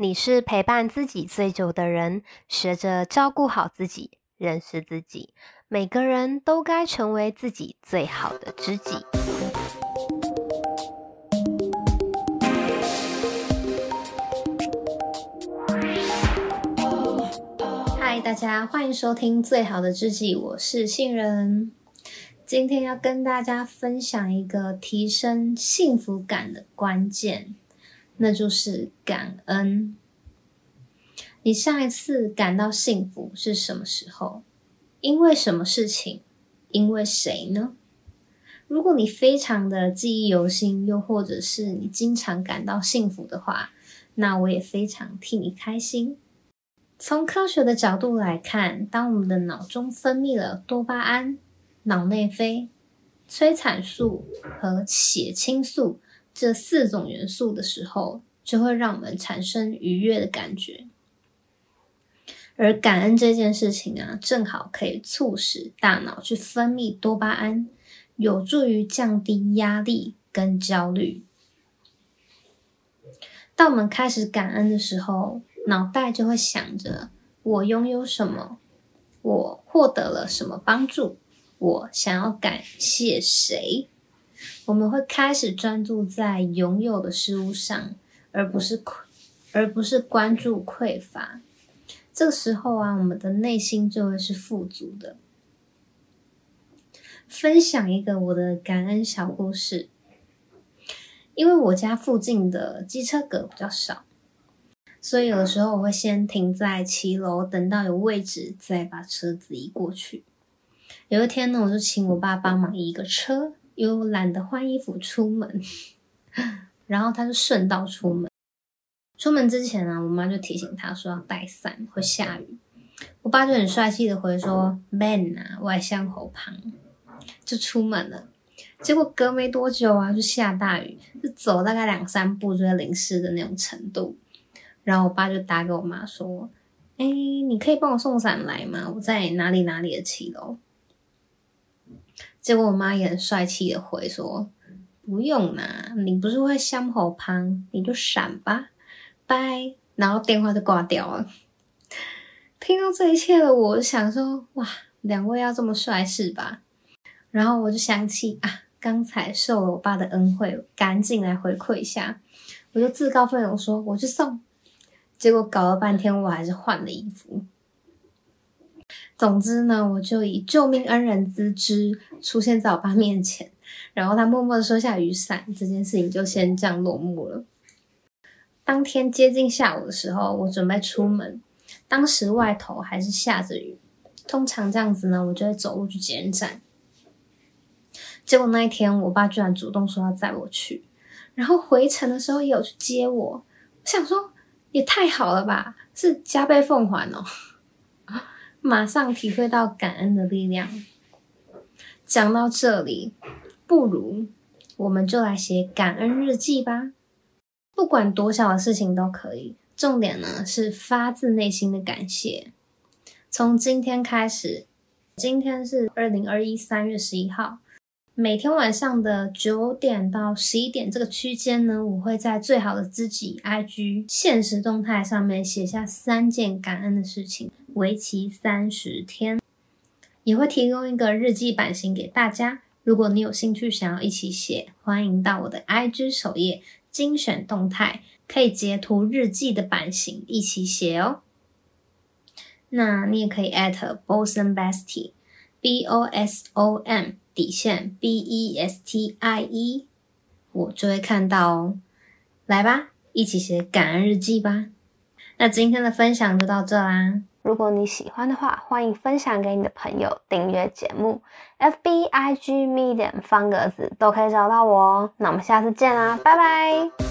你是陪伴自己最久的人，学着照顾好自己，认识自己。每个人都该成为自己最好的知己。嗨，大家欢迎收听《最好的知己》，我是杏仁。今天要跟大家分享一个提升幸福感的关键，那就是感恩。你上一次感到幸福是什么时候？因为什么事情？因为谁呢？如果你非常的记忆犹新，又或者是你经常感到幸福的话，那我也非常替你开心。从科学的角度来看，当我们的脑中分泌了多巴胺，脑内啡、催产素和血清素这四种元素的时候，就会让我们产生愉悦的感觉。而感恩这件事情啊，正好可以促使大脑去分泌多巴胺，有助于降低压力跟焦虑。当我们开始感恩的时候，脑袋就会想着我拥有什么，我获得了什么帮助。我想要感谢谁？我们会开始专注在拥有的事物上，而不是，而不是关注匮乏。这个时候啊，我们的内心就会是富足的。分享一个我的感恩小故事，因为我家附近的机车格比较少，所以有的时候我会先停在骑楼，等到有位置再把车子移过去。有一天呢，我就请我爸帮忙移一个车，又懒得换衣服出门，然后他就顺道出门。出门之前啊，我妈就提醒他说要带伞，会下雨。我爸就很帅气的回说：“Man 啊，外向后旁。”就出门了。结果隔没多久啊，就下大雨，就走大概两三步就会淋湿的那种程度。然后我爸就打给我妈说：“哎，你可以帮我送伞来吗？我在哪里哪里的骑楼。”结果我妈也很帅气的回说：“不用啦，你不是会向后旁，你就闪吧，拜。”然后电话就挂掉了。听到这一切的我，想说：“哇，两位要这么帅是吧？”然后我就想起啊，刚才受了我爸的恩惠，赶紧来回馈一下。我就自告奋勇说：“我去送。”结果搞了半天，我还是换了衣服。总之呢，我就以救命恩人之姿出现在我爸面前，然后他默默的收下雨伞，这件事情就先这样落幕了。当天接近下午的时候，我准备出门，当时外头还是下着雨。通常这样子呢，我就会走路去捷运站。结果那一天，我爸居然主动说要载我去，然后回程的时候也有去接我。我想说，也太好了吧，是加倍奉还哦。马上体会到感恩的力量。讲到这里，不如我们就来写感恩日记吧。不管多小的事情都可以，重点呢是发自内心的感谢。从今天开始，今天是二零二一三月十一号。每天晚上的九点到十一点这个区间呢，我会在最好的知己 IG 现实动态上面写下三件感恩的事情，为期三十天，也会提供一个日记版型给大家。如果你有兴趣想要一起写，欢迎到我的 IG 首页精选动态，可以截图日记的版型一起写哦。那你也可以 at Bosom Bestie B O S O M。底线 B E S T I E，我就会看到哦。来吧，一起写感恩日记吧。那今天的分享就到这啦。如果你喜欢的话，欢迎分享给你的朋友，订阅节目，F B I G Medium 方格子都可以找到我哦。那我们下次见啦，拜拜。